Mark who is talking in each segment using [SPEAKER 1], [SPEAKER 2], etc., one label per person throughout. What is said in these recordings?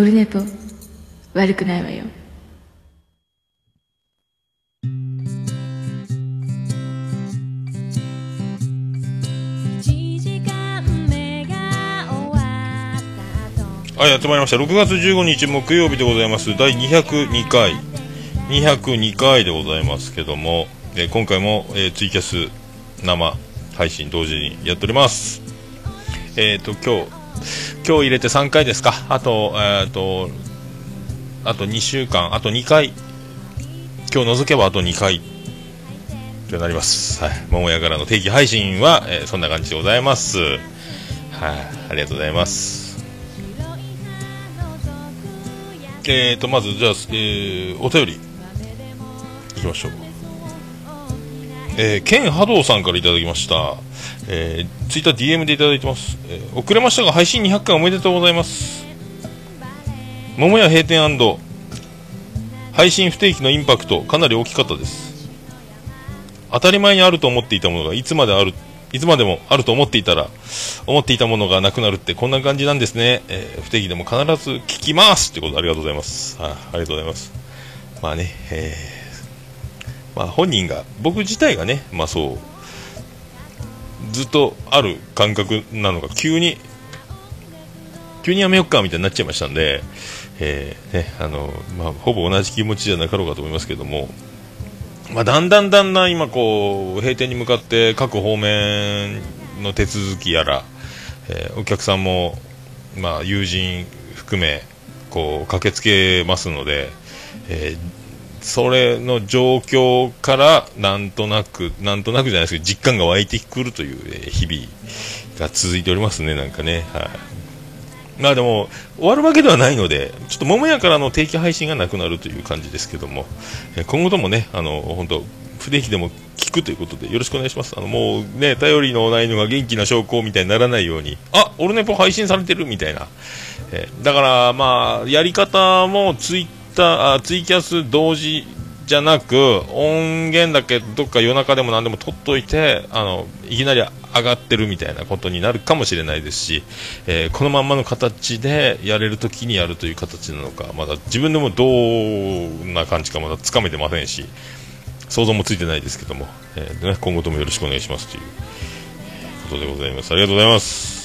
[SPEAKER 1] オルネポ悪くないわよ
[SPEAKER 2] はい、やってまいりました。6月15日木曜日でございます。第202回。202回でございますけども、えー今回も、えーツイキャス生配信同時にやっております。えっ、と、今日、今日入れて3回ですか。あと、えっ、と、あと2週間、あと2回。今日除けばあと2回。となります。はい。桃屋からの定期配信は、えーそんな感じでございます。はい、ありがとうございます。えーと、まず、じゃあ、えーお便り、いきましょう。えー、ケンハドウさんからいただきました。えー、ツイッター DM でいただいてます。えー遅れましたが、配信200回おめでとうございます。桃屋閉店配信不定期のインパクト、かなり大きかったです。当たり前にあると思っていたものが、いつまである、いつまでもあると思っていたら、思っていたものがなくなるってこんな感じなんですね。えー不定期でも必ず聞きますってことありがとうございます。はい、ありがとうございます。まあね、えーまあ本人が、僕自体がね、まあそう、ずっとある感覚なのが急に、急にやめよっかみたいになっちゃいましたんで、えーね、あの、まあほぼ同じ気持ちじゃなかろうかと思いますけども、まあ、だんだんだんだん今こう閉店に向かって各方面の手続きやら、えーお客さんも、まあ、友人含めこう駆けつけますので、えーそれの状況からなんとなくなんとなくじゃないですけど実感が湧いてくるという、えー日々が続いておりますねなんかねはい。まあでも、終わるわけではないので、ちょっと桃屋からの定期配信がなくなるという感じですけども、えー今後ともね、あの、本当不定期でも聞くということでよろしくお願いします。あの、もうね、頼りのないのが元気な証拠みたいにならないように、あ、オルネポ配信されてるみたいな。えーだから、まあ、やり方もツイッター、あツイキャス同時じゃなく、音源だけどっか夜中でも何でも撮っといて、あの、いきなり上がってるみたいなことになるかもしれないですし、えーこのまんまの形でやれるときにやるという形なのか、まだ自分でもどんな感じかまだつかめてませんし、想像もついてないですけども、えーね、今後ともよろしくお願いしますということでございます。ありがとうございます。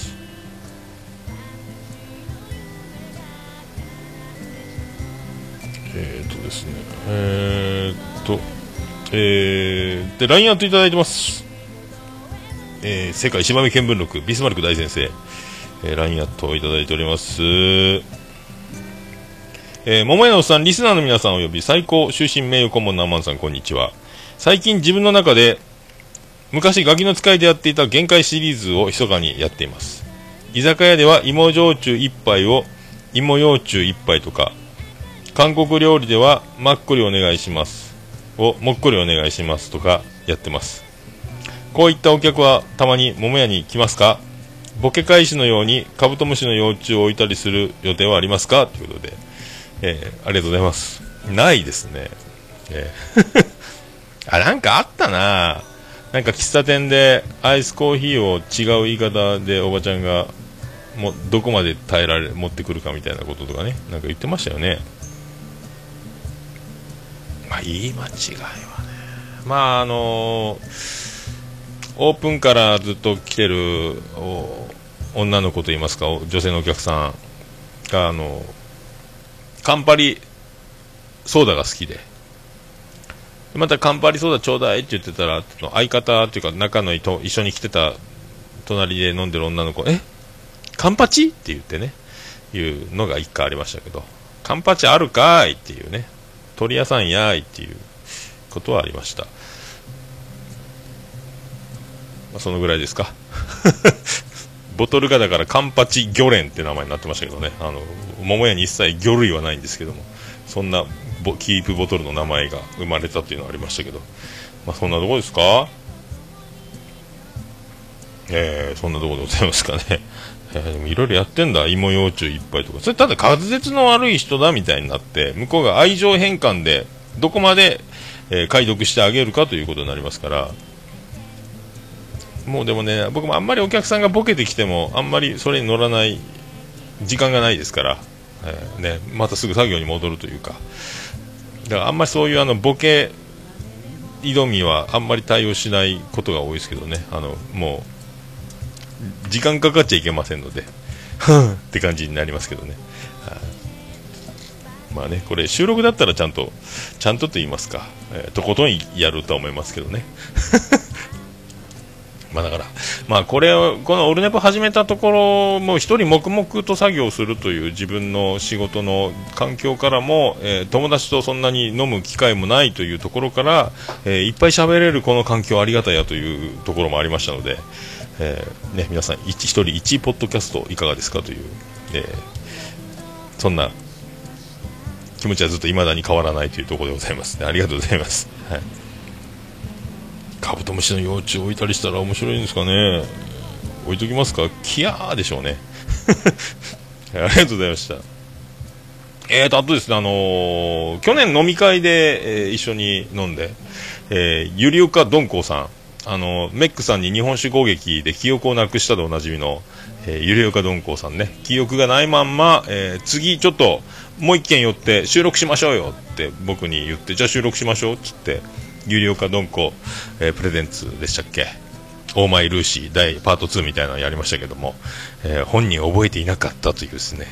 [SPEAKER 2] ですね、えー、っと、えー、で、LINE アットいただいてます。えー、世界島見見聞録、ビスマルク大先生、えー、LINE アットをいただいております。えー、桃屋のおっさん、リスナーの皆さんおよび最高終身名誉顧問のアマンさん、こんにちは。最近自分の中で、昔ガキの使いでやっていた限界シリーズを密かにやっています。居酒屋では芋焼酎一杯を芋焼酎一杯とか、韓国料理ではマッコリお願いします。をもっこりお願いしますとかやってます。こういったお客はたまに桃屋に来ますか？ボケ返しのようにカブトムシの幼虫を置いたりする予定はありますか？ということで、えーありがとうございます。ないですね。えー あ、なんかあったな。なんか喫茶店でアイスコーヒーを違う言い方でおばちゃんがもどこまで耐えられ持ってくるかみたいなこととかね。なんか言ってましたよね。まあ言い間違いはね。まああのオープンからずっと来てる女の子といいますか女性のお客さんがあのカンパリソーダが好きで。またカンパリソーダちょうだいって言ってたら相方っていうか仲のいいと一緒に来てた隣で飲んでる女の子え？カンパチ？って言ってね。いうのが一回ありましたけど。カンパチあるかい？っていうね。鳥屋さんやーいっていうことはありました、まあ、そのぐらいですか。ボトルがだからカンパチ魚連って名前になってましたけどね。あの桃屋に一切魚類はないんですけども。そんなキープボトルの名前が生まれたっていうのはありましたけど。まあそんなとこですか？えー、そんなとこでございますかね。えーでもいろいろやってんだ。芋幼虫いっぱいとか。それただ滑舌の悪い人だみたいになって向こうが愛情変換でどこまで、えー解読してあげるかということになりますから。もうでもね僕もあんまりお客さんがボケてきてもあんまりそれに乗らない時間がないですから、えー、ね、またすぐ作業に戻るというか、だからあんまりそういうあのボケ挑みはあんまり対応しないことが多いですけどね、あのもう時間かかっちゃいけませんので、って感じになりますけどね。まあね、これ収録だったらちゃんと、ちゃんとと言いますか、えー、とことんやるとは思いますけどね。まあだから、まあこれを、このオルネポ始めたところ、もう一人黙々と作業するという自分の仕事の環境からも、えー、友達とそんなに飲む機会もないというところから、えー、いっぱい喋れるこの環境ありがたいやというところもありましたので、えー、ね、皆さん一人1ポッドキャストいかがですかという、えそんな気持ちはずっと未だに変わらないというところでございますね。ありがとうございます。はい。カブトムシの幼虫置いたりしたら面白いんですかね。置いときますか？キヤーでしょうね。ありがとうございました。えーと、あとですね、あのー、去年飲み会で、えー、一緒に飲んで、えー、ゆりおかどんこうさん、あのメックさんに日本酒攻撃で記憶をなくしたでおなじみの、えー、ゆりおかどんこうさんね、記憶がないまんま、えー、次ちょっと、もう一件寄って収録しましょうよって僕に言って、じゃあ収録しましょうって言って、有料化ドンコ、えー、プレゼンツでしたっけ？オーマイルーシー第パート2みたいなのやりましたけども、えー、本人覚えていなかったというですね、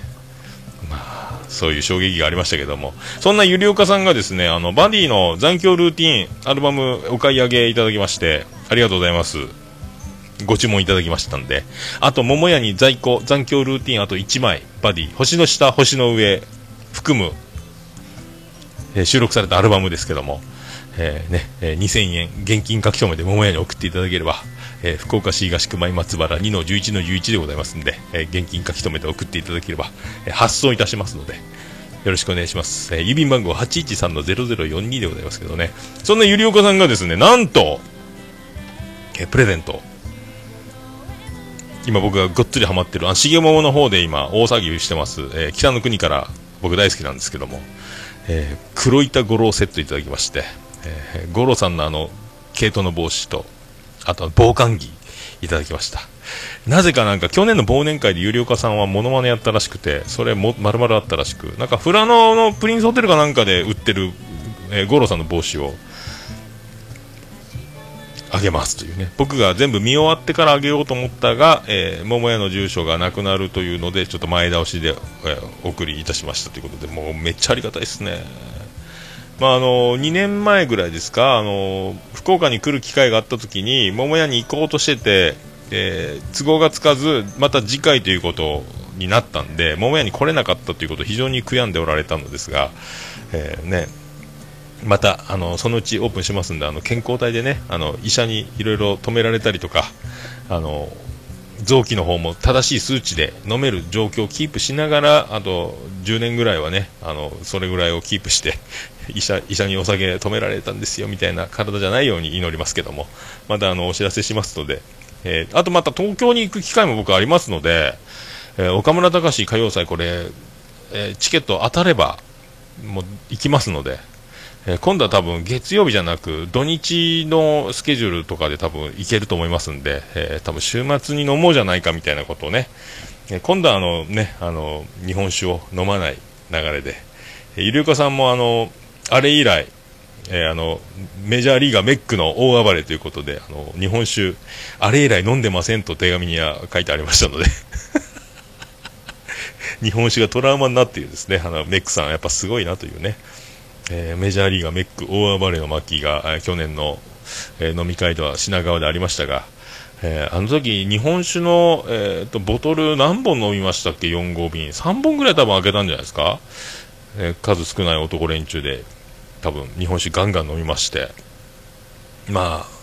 [SPEAKER 2] まあ、そういう衝撃がありましたけども、そんなゆりおかさんがですね、あの、バディの残響ルーティン、アルバムお買い上げいただきまして、ありがとうございます。ご注文いただきましたんで、あと、桃屋に在庫、残響ルーティンあと1枚、バディ、星の下、星の上、含む、えー、収録されたアルバムですけども、えー、ね、えー、2000円現金書き留めで桃屋に送っていただければ、えー、福岡市東区前松原2の11の11でございますんで、え現金書き留めで送っていただければ、え発送いたしますので、よろしくお願いします。え郵便番号813の0042でございますけどね、そんなゆりおかさんがですね、なんと、えプレゼント、今僕がごっつりハマってる、あ、重桃の方で今大騒ぎしてます、え北の国から僕大好きなんですけども、え黒板五郎セットいただきまして、えー、五郎さんのあの、毛糸の帽子と、あとは防寒着いただきました。なぜかなんか去年の忘年会で有料化さんはモノマネやったらしくて、それも丸々あったらしく、なんか富良野のプリンスホテルかなんかで売ってる、えー、五郎さんの帽子を、あげますというね。僕が全部見終わってからあげようと思ったが、えー、桃屋の住所がなくなるというので、ちょっと前倒しで、えー、お送りいたしましたということで、もうめっちゃありがたいですね。まあ、あの2年前ぐらいですかあの福岡に来る機会があった時に桃屋に行こうとしてて、えー、都合がつかずまた次回ということになったんで桃屋に来れなかったということを非常に悔やんでおられたのですが、えー、ね、またあのそのうちオープンしますんであの健康体でねあの医者にいろいろ止められたりとかあの臓器の方も正しい数値で飲める状況をキープしながらあと10年ぐらいはねあのそれぐらいをキープして 医者医者にお酒止められたんですよみたいな体じゃないように祈りますけどもまたあのお知らせしますので、えー、あとまた東京に行く機会も僕ありますので、えー、岡村隆史歌謡祭これ、えー、チケット当たればもう行きますので。え今度は多分月曜日じゃなく土日のスケジュールとかで多分行けると思いますんで、えー、多分週末に飲もうじゃないかみたいなことをね、え今度はあのね、あの、日本酒を飲まない流れで、えゆりおかさんもあの、あれ以来、えー、あのメジャーリーガーメックの大暴れということであの日本酒あれ以来飲んでませんと手紙には書いてありましたので 日本酒がトラウマになっているですね。あのメックさんやっぱすごいなというね、えー、メジャーリーガーメック大暴れの巻が、えー、去年の、え飲み会では品川でありましたが、えあの時日本酒の、えーと、ボトル何本飲みましたっけ？4号瓶。3本ぐらい多分開けたんじゃないですか？えー、数少ない男連中で多分日本酒ガンガン飲みまして。まあ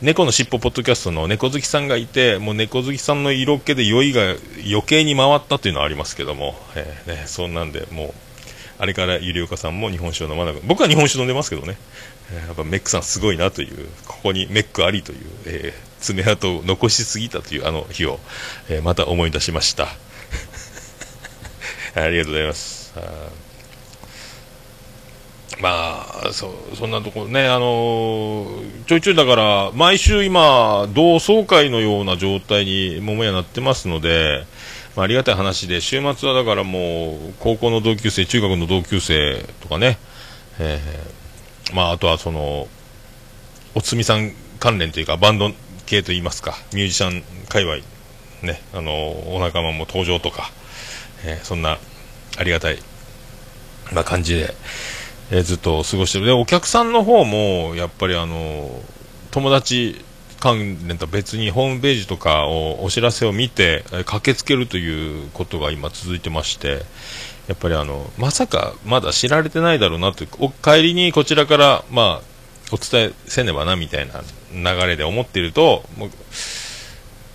[SPEAKER 2] 猫のしっぽポッドキャストの猫好きさんがいてもう猫好きさんの色気で酔いが余計に回ったというのはありますけども、えー、ね、そんなんでもうあれからゆりおかさんも日本酒を飲まなく僕は日本酒飲んでますけどね、えー、やっぱメックさんすごいなというここにメックありという、えー、爪痕を残しすぎたというあの日を、えまた思い出しました。ありがとうございます。まあそそんなところね、あのー、ちょいちょいだから、毎週今、同窓会のような状態に桃屋なってますので、まあ、ありがたい話で、週末はだからもう、高校の同級生、中学の同級生とかね、えー、まあ、あとはその、おつみさん関連というか、バンド系といいますか、ミュージシャン界隈、ね、あの、お仲間も登場とか、えー、そんな、ありがたい、な感じで、えー、ずっと過ごしてる。で、お客さんの方も、やっぱりあの、友達関連と別にホームページとかをお知らせを見て、え駆けつけるということが今続いてまして、やっぱりあの、まさかまだ知られてないだろうなという、お帰りにこちらから、まあ、お伝えせねばなみたいな流れで思っていると、もう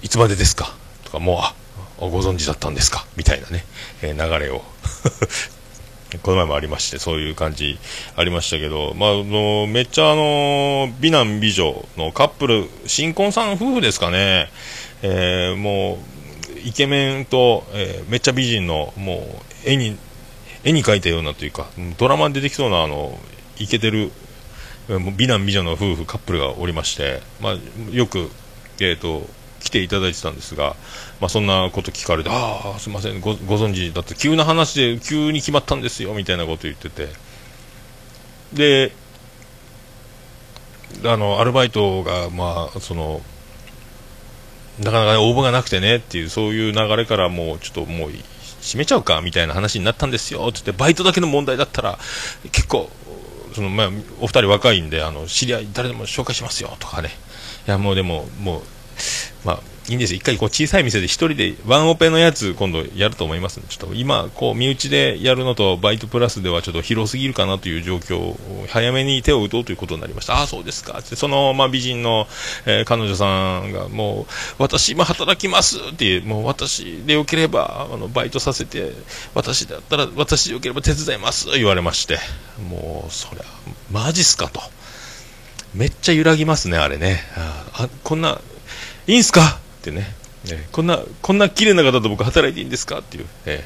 [SPEAKER 2] いつまでですか？とか、もう、あ、ご存知だったんですか？みたいなね、えー、流れを この前もありまして、そういう感じありましたけど、まあ、のめっちゃあの美男美女のカップル、新婚さん夫婦ですかね、えー、もう、イケメンと、えー、めっちゃ美人の、もう、絵に、絵に描いたようなというか、ドラマに出てきそうな、あの、イケてる、美男美女の夫婦、カップルがおりまして、まあ、よく、え、ー、と、来ていただいてたんですが、まあ、そんなこと聞かれて、ああ、すみません。ご、ご存知だって、急な話で急に決まったんですよみたいなこと言ってて、で、あのアルバイトが、まあ、そのなかなか応募がなくてねっていう、そういう流れからもう、ちょっともう、閉めちゃうかみたいな話になったんですよって言って、バイトだけの問題だったら、結構、そのまあ、お二人若いんで、あの知り合い、誰でも紹介しますよとかね、いやもうでも、もうまあ、いいんですよ。一回こう小さい店で一人でワンオペのやつ今度やると思いますちょっと今、こう身内でやるのとバイトプラスではちょっと広すぎるかなという状況を早めに手を打とうということになりました。ああ、そうですか。ってその、まあ、美人の、えー、彼女さんがもう、私今働きますっていう、もう私でよければ、あの、バイトさせて、私だったら、私でよければ手伝います言われまして、もう、そりゃ、マジっすかと。めっちゃ揺らぎますね、あれね。あこんな、いいんすか？ってね、えこんな、こんな綺麗な方と僕働いていいんですかっていう、え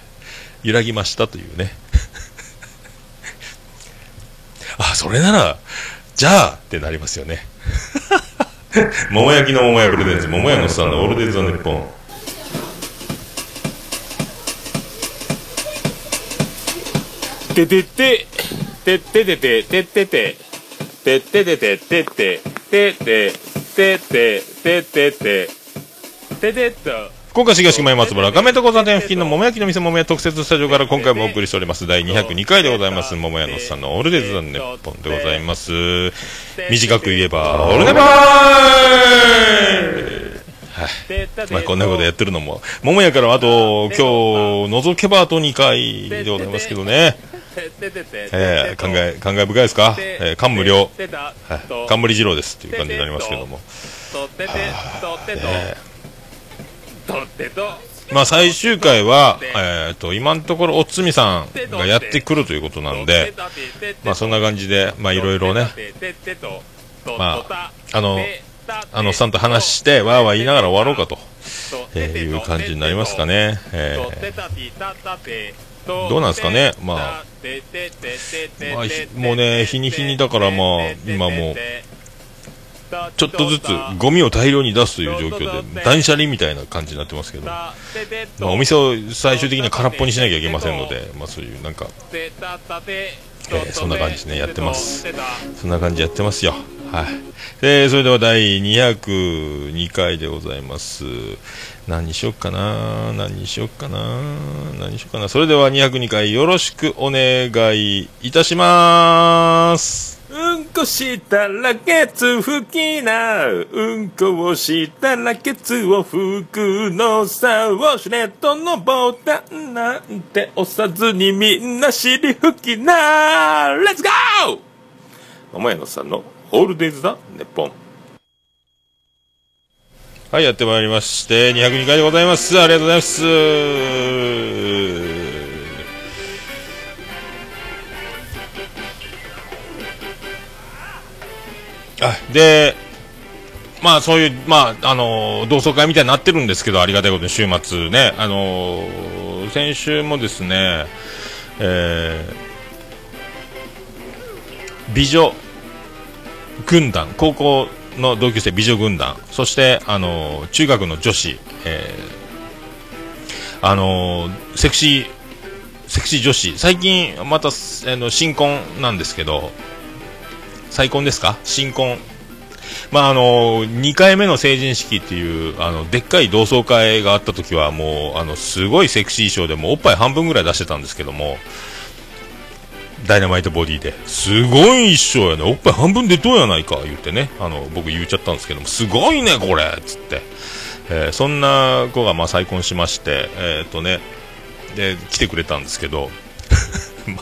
[SPEAKER 2] ー、揺らぎましたというね。あ、それなら、じゃあってなりますよね。桃焼きの桃屋プレゼンツ、桃屋のさんのオールデイズ・ザ・ネッポン。
[SPEAKER 3] ててて、てててて、ててて、てててて、ててて、てて、てててててててと
[SPEAKER 2] 福岡市東区前松原画面と交差点付近の桃焼きの店桃屋特設スタジオから今回もお送りしております。第202回でございます。桃屋のさんのオールデイズ・ザ・ネッポンでございます。短く言えばオールネバー。はいまあ、こんなことやってるのも、桃屋からあと、今日、覗けばあと2回でございますけどね。えー、考え、感慨深いですか？えー、感無量。はい。冠二郎ですっていう感じになりますけども。まあ最終回は、えっ、ー、と、今のところおつみさんがやってくるということなんで、まあそんな感じで、まあいろいろね、まあ、あの、あのさんと話して、わーわー言いながら終わろうかと、えー、いう感じになりますかね。えー。どうなんですかね、まあ、まあ、もうね、日に日にだからまあ、今も、ちょっとずつゴミを大量に出すという状況で、断捨離みたいな感じになってますけど、まあ、お店を最終的には空っぽにしなきゃいけませんので、まあそういうなんか、えー、そんな感じでね、やってます。そんな感じやってますよ。はい。えー、それでは第202回でございます。何にしよっかな？何にしよっかな？何にしよっかな？それでは202回よろしくお願いいたします
[SPEAKER 3] うんこしたらケツ拭きな。うんこをしたらケツを拭くのさ。ウォシュレットのボタンなんて押さずにみんな尻拭きな。レッツゴー桃屋のさんのオールデイズだネッポン。
[SPEAKER 2] はい、やってまいりまして、202回でございます。ありがとうございます。で、まあそういう、まあ、あの同窓会みたいになってるんですけど、ありがたいことに週末ね、あの先週もですね、えー、美女軍団、高校の同級生美女軍団そしてあの中学の女子、えあのセクシー、セクシー女子、最近また、あの、新婚なんですけど、再婚ですか？新婚。まああの2回目の成人式っていうあのでっかい同窓会があった時はもうあのすごいセクシー衣装でもおっぱい半分ぐらい出してたんですけどもダイナマイトボディで。すごい衣装やね。おっぱい半分でどうやないか言ってね。あの僕言っちゃったんですけどもすごいねこれっつって、えーそんな子がま再婚しましてえーっとねで来てくれたんですけど。ま、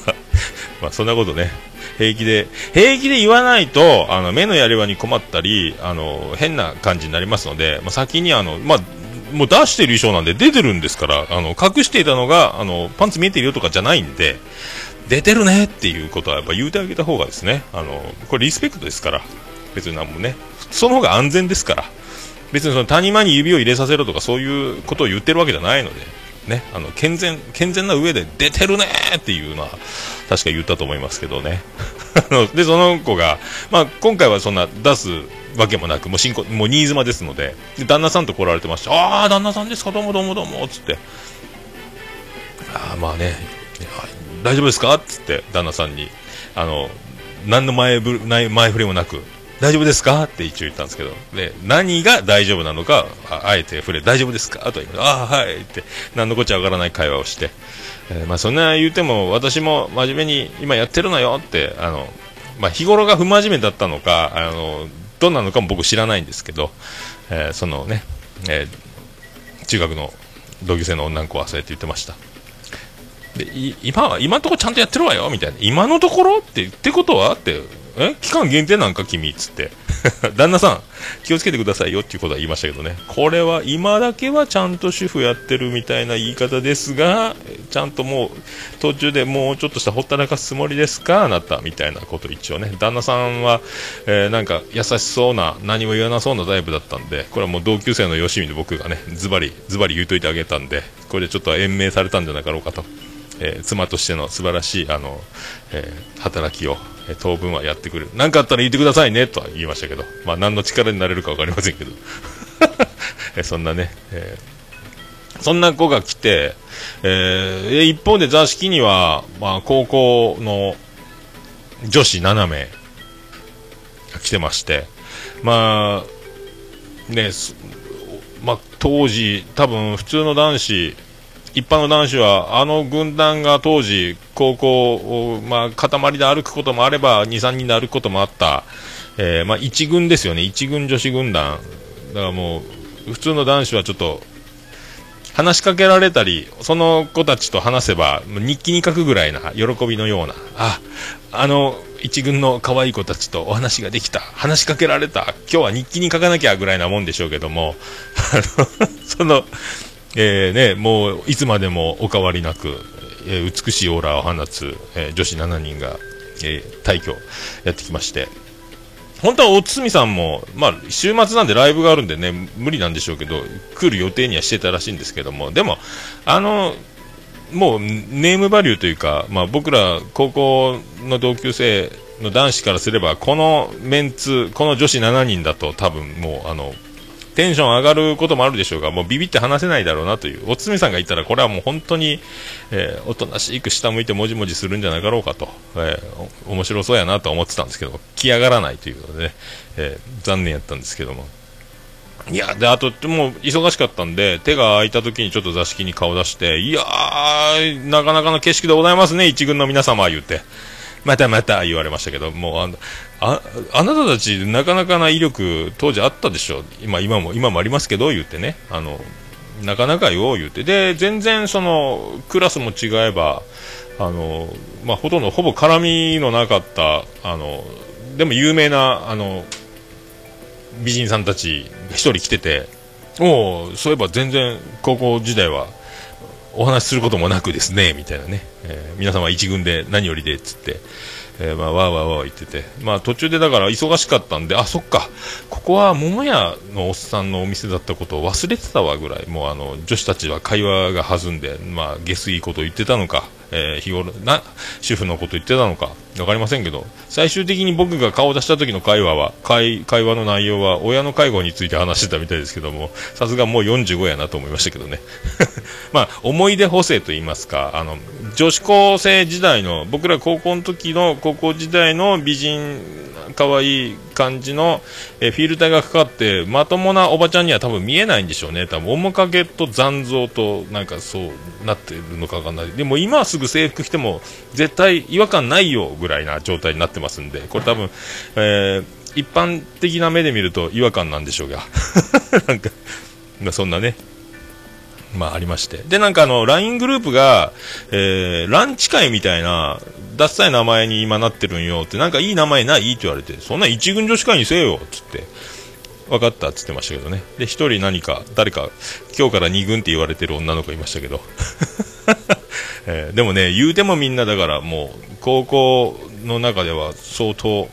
[SPEAKER 2] まあ、そんなことね。平気で平気で言わないとあの目のやり場に困ったりあの変な感じになりますので、まあ、先にあの、まあ、もう出してる衣装なんで出てるんですからあの隠していたのがあのパンツ見えてるよとかじゃないんで出てるねっていうことはやっぱ言うてあげた方がですねあのこれリスペクトですから別になんもね。その方が安全ですから別にその谷間に指を入れさせろとかそういうことを言ってるわけじゃないので、ね、あの健全健全な上で出てるねっていうのは確か言ったと思いますけどね。でその子が、まあ、今回はそんな出すわけもなくもう新婚もう新妻ですので旦那さんと来られてましたああ旦那さんですか？どうもどうもどうもっつって。ああまあね大丈夫ですか？っつって旦那さんにあの何の前ぶ前前触れもなく大丈夫ですか？って一応言ったんですけど。で何が大丈夫なのかあえて触れ大丈夫ですか？と言いましたああはいって何のこっちゃわからない会話をして、えーまあ、そんな言うても私も真面目に今やってるのよってあの、まあ、日頃が不真面目だったのかあのどうなのかも僕知らないんですけど、えーそのね、えー中学の同級生の女の子はそうやって言ってました。で今は今のところちゃんとやってるわよみたいな。今のところ？ってってことは？ってえ期間限定なんか君っつって。旦那さん気をつけてくださいよっていうことは言いましたけどね。これは今だけはちゃんと主婦やってるみたいな言い方ですがちゃんともう途中でもうちょっとしたほったらかすつもりですか？あなたみたいなこと一応ね。旦那さんは、えーなんか優しそうな何も言わなそうなタイプだったんでこれはもう同級生のよしみで僕がねズバリズバリ言うといてあげたんでこれでちょっと延命されたんじゃなかろうかと。えー妻としての素晴らしいあの、えー働きを、当分はやってくる。何かあったら言ってくださいねとは言いましたけど、まあ、何の力になれるか分かりませんけど、えそんなね、えーそんな子が来て、えー一方で座敷には、まあ、高校の女子7名が来てまして、まあ、ね、まあ、当時、多分普通の男子、一般の男子は、あの軍団が当時、高校を、まあ、塊で歩くこともあれば、2、3人で歩くこともあった、えーまあ、一軍ですよね、一軍女子軍団。だからもう、普通の男子はちょっと、話しかけられたり、その子たちと話せば、日記に書くぐらいな喜びのような、あ、あの、一軍の可愛い子たちとお話ができた、話しかけられた、今日は日記に書かなきゃぐらいなもんでしょうけども、あの、その、えーね、もういつまでもお変わりなく、えー美しいオーラを放つ、えー女子7人が、えー大挙やってきまして、本当はおつみさんも、まあ、週末なんでライブがあるんでね、無理なんでしょうけど、来る予定にはしてたらしいんですけども、でも、あの、もうネームバリューというか、まあ、僕ら高校の同級生の男子からすれば、このメンツ、この女子7人だと多分もう、あの、テンション上がることもあるでしょうが、もうビビって話せないだろうなという、おつみさんが言ったら、これはもう本当に、えーおとなしく下向いてもじもじするんじゃなかろうかと、えー面白そうやなと思ってたんですけど、来上がらないということでね、えー残念やったんですけども。いや、で、あと、もう、忙しかったんで、手が空いた時にちょっと座敷に顔出して、いやー、なかなかの景色でございますね、一軍の皆様、言って。またまた言われましたけど、もうあ、あ、あなたたち、なかなかな威力、当時あったでしょ。今、今も、今もありますけど、言ってね。あの、なかなかよ、言って。で、全然、その、クラスも違えば、あの、まあ、ほとんど、ほぼ絡みのなかった、あの、でも有名な、あの、美人さんたち一人来てて、おうそういえば全然高校時代はお話しすることもなくですね、みたいなね、えー皆様一軍で何よりでっつって、えーまあ、わーわーわー言ってて、まあ途中でだから忙しかったんで、あ、そっか、ここは桃屋のおっさんのお店だったことを忘れてたわぐらい、もうあの、女子たちは会話が弾んで、まあ、下水いこと言ってたのか、えー日頃な主婦のこと言ってたのか。分かりませんけど最終的に僕が顔を出した時の会話は会会話の内容は親の介護について話してたみたいですけどもさすがもう45やなと思いましたけどね。まあ思い出補正と言いますかあの女子高生時代の僕ら高校の時の高校時代の美人可愛い感じの、えフィルターがかかってまともなおばちゃんには多分見えないんでしょうね。多分面影と残像となんかそうなってるのかわかんない。でも今すぐ制服着ても絶対違和感ないよぐらいな状態になってますんでこれ多分、えー一般的な目で見ると違和感なんでしょうが なんか、まあ、そんなねまあありまして。で、なんかあの、LINE グループが、えー、ランチ会みたいな、ダッサい名前に今なってるんよって、なんかいい名前ないって言われて、そんな一軍女子会にせえよっつって、分かったっつってましたけどね。で、一人何か、誰か、今日から二軍って言われてる女の子いましたけど。えーでもね、言うてもみんなだからもう、高校の中では相当、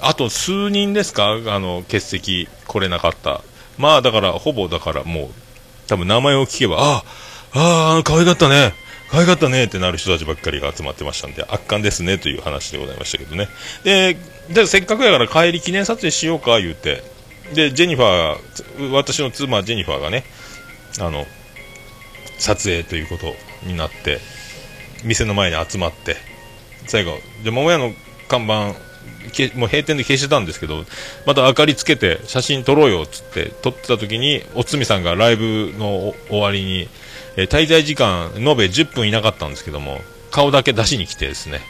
[SPEAKER 2] あと数人ですか？あの、欠席来れなかった。まあだから、ほぼだからもう、多分名前を聞けば、ああ、ああ、可愛かったね。可愛かったねってなる人たちばっかりが集まってましたんで、圧巻ですねという話でございましたけどね。で、でせっかくやから帰り記念撮影しようか言うて、で、ジェニファー、私の妻ジェニファーがね、あの、撮影ということになって、店の前に集まって、最後、で、桃屋の看板、もう閉店で消してたんですけど、また明かりつけて写真撮ろうよっつって撮ってた時に、おつみさんがライブの終わりに、えー滞在時間延べ10分いなかったんですけども、顔だけ出しに来てですね、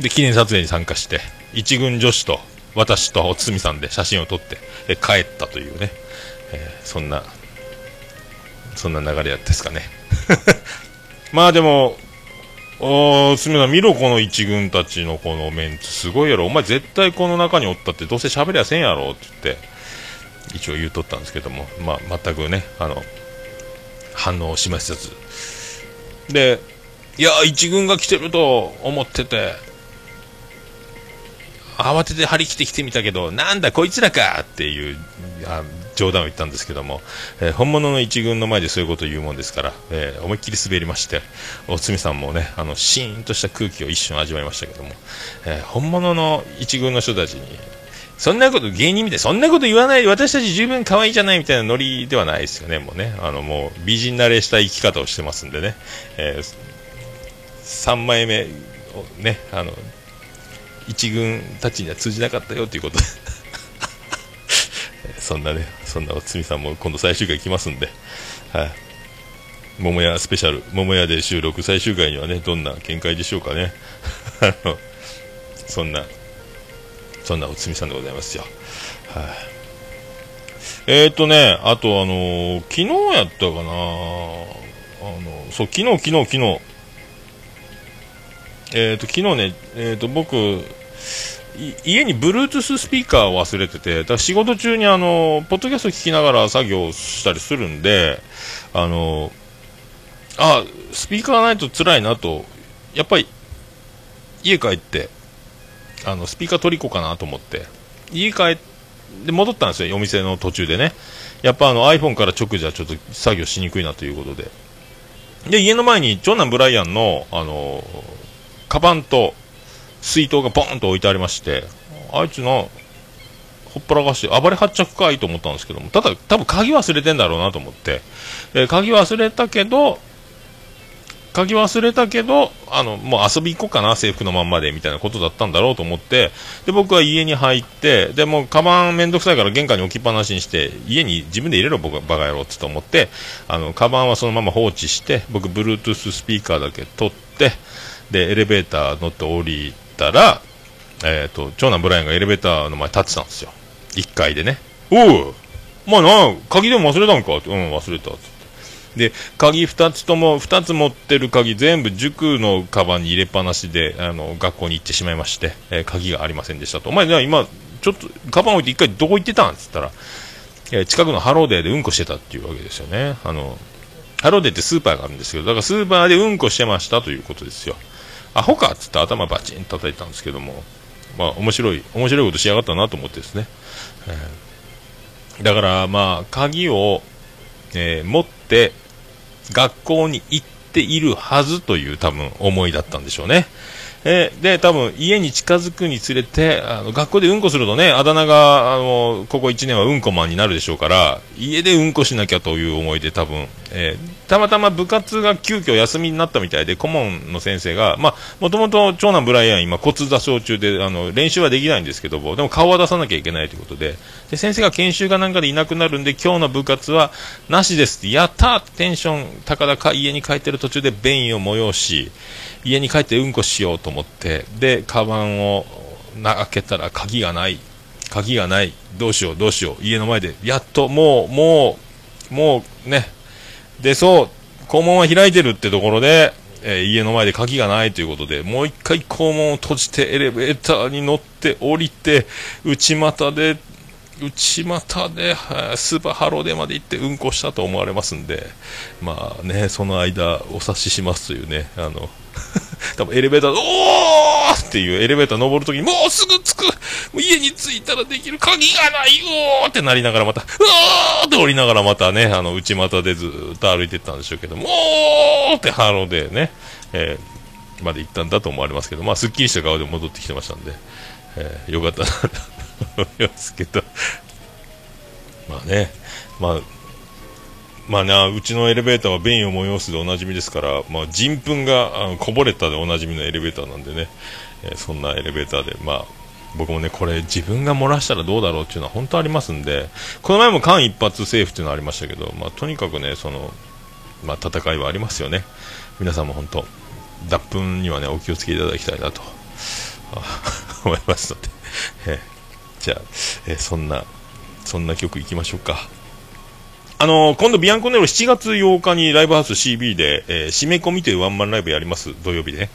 [SPEAKER 2] で、記念撮影に参加して、一軍女子と私とおつみさんで写真を撮って、え帰ったというね、えーそんな、そんな流れやったですかね。まあでも、お、すみません、見ろ、この一軍たちのこのメンツ、すごいやろ、お前絶対この中におったって、どうせ喋りゃせんやろって言って、一応言うとったんですけども、まあ、全くね、あの、反応を示せず。で、いや、一軍が来てると思ってて、慌てて張り切ってきてみたけど、なんだこいつらかっていう冗談を言ったんですけども、えー本物の一軍の前でそういうことを言うもんですから、えー思いっきり滑りまして、おつみさんもね、あの、シーンとした空気を一瞬味わいましたけども、えー本物の一軍の人たちに、そんなこと芸人みたい、そんなこと言わない、私たち十分可愛いじゃないみたいなノリではないですよね、もうね。あの、もう美人慣れした生き方をしてますんでね。え3枚目をね、あの、一軍たちには通じなかったよということでそんなね、そんなおつみさんも今度最終回来ますんで、はい。桃屋スペシャル、桃屋で収録最終回にはね、どんな見解でしょうかね。あの、そんな、そんなおつみさんでございますよ。はい。えーとね、あとあのー昨日やったかなあの、そう、昨日、昨日、昨日、えーと、昨日ね、えーと、僕、家に Bluetooth スピーカーを忘れてて、だ仕事中にあの、ポッドキャスト聞きながら作業したりするんで、あの、あ、スピーカーないと辛いなと、やっぱり、家帰って、あの、スピーカー取り行こうかなと思って、家帰って、戻ったんですよ、お店の途中でね。やっぱあの iPhone から直じゃちょっと作業しにくいなということで。で、家の前に長男ブライアンの、あのカバンと水筒がボーンと置いてありまして、あいつの、ほっぱらかして、暴れ発着かいと思ったんですけども、ただ、多分鍵忘れてんだろうなと思って、で鍵忘れたけど、鍵忘れたけど、あの、もう遊び行こうかな、制服のまんまで、みたいなことだったんだろうと思って、で、僕は家に入って、で、もう、カバンめんどくさいから玄関に置きっぱなしにして、家に自分で入れろ、僕はバカ野郎って思って、あの、カバンはそのまま放置して、僕、Bluetooth スピーカーだけ取って、で、エレベーター乗って降りたら、えっ、と、長男ブライアンがエレベーターの前立ってたんですよ。1階でね。おうまあな、鍵でも忘れたんか？って。うん、忘れた。つって。で、鍵2つとも、2つ持ってる鍵全部塾のカバンに入れっぱなしで、あの、学校に行ってしまいまして、えー鍵がありませんでしたと。お前、じゃあ今、ちょっと、カバン置いて一回どこ行ってたん？っつったら、え近くのハローデーでうんこしてたっていうわけですよね。あの、ハローデーってスーパーがあるんですけど、だからスーパーでうんこしてましたということですよ。アホかっつって頭バチン叩いたんですけども、まあ面白い、面白いことしやがったなと思ってですね。えーだからまあ、鍵を、えー持って、学校に行っているはずという多分思いだったんでしょうね。えーで、多分家に近づくにつれて、あの学校でうんこするとね、あだ名が、あの、ここ1年はうんこマンになるでしょうから、家でうんこしなきゃという思いで多分、えーたまたま部活が急遽休みになったみたいで、顧問の先生が、まあ、もともと長男ブライアン今骨座症中で、あの、練習はできないんですけども、でも顔は出さなきゃいけないということで、で、先生が研修かなんかでいなくなるんで、今日の部活はなしですって、やったーってテンション高々家に帰ってる途中で便意を催し、家に帰ってうんこしようと思って、で、カバンを開けたら鍵がない。鍵がない。どうしよう、どうしよう。家の前で、やっと、もう、もう、もうね、で、そう、肛門は開いてるってところで、えー家の前で鍵がないということで、もう一回肛門を閉じてエレベーターに乗って降りて、内股で、内股で、スーパーハローデーまで行ってうんこしたと思われますんで、まあね、その間お察ししますというね、あの、多分エレベーターで、おーっていうエレベーター登るときに、もうすぐ着く。もう家に着いたらできる鍵がない。おーってなりながらまた、うわーって降りながらまたね、あの、内股でずっと歩いてったんでしょうけども、おーってハローデーね、えーまで行ったんだと思われますけど、まあ、すっきりした顔で戻ってきてましたんで、えーよかったなと思いますけど、まあね、まあ、まあな、うちのエレベーターは便意を催すでおなじみですから、まあ、人糞があのこぼれたでおなじみのエレベーターなんでね、えーそんなエレベーターで、まあ、僕もね、これ自分が漏らしたらどうだろうっていうのは本当ありますんで、この前も間一髪セーフっていうのはありましたけど、まあ、とにかくね、その、まあ、戦いはありますよね。皆さんも本当、脱粉にはね、お気をつけいただきたいなと、思いますので、えーじゃあ、えーそんな、そんな曲いきましょうか。あのー今度ビアンコネロ7月8日にライブハウス CB で、えー締め込みというワンマンライブやります、土曜日でね。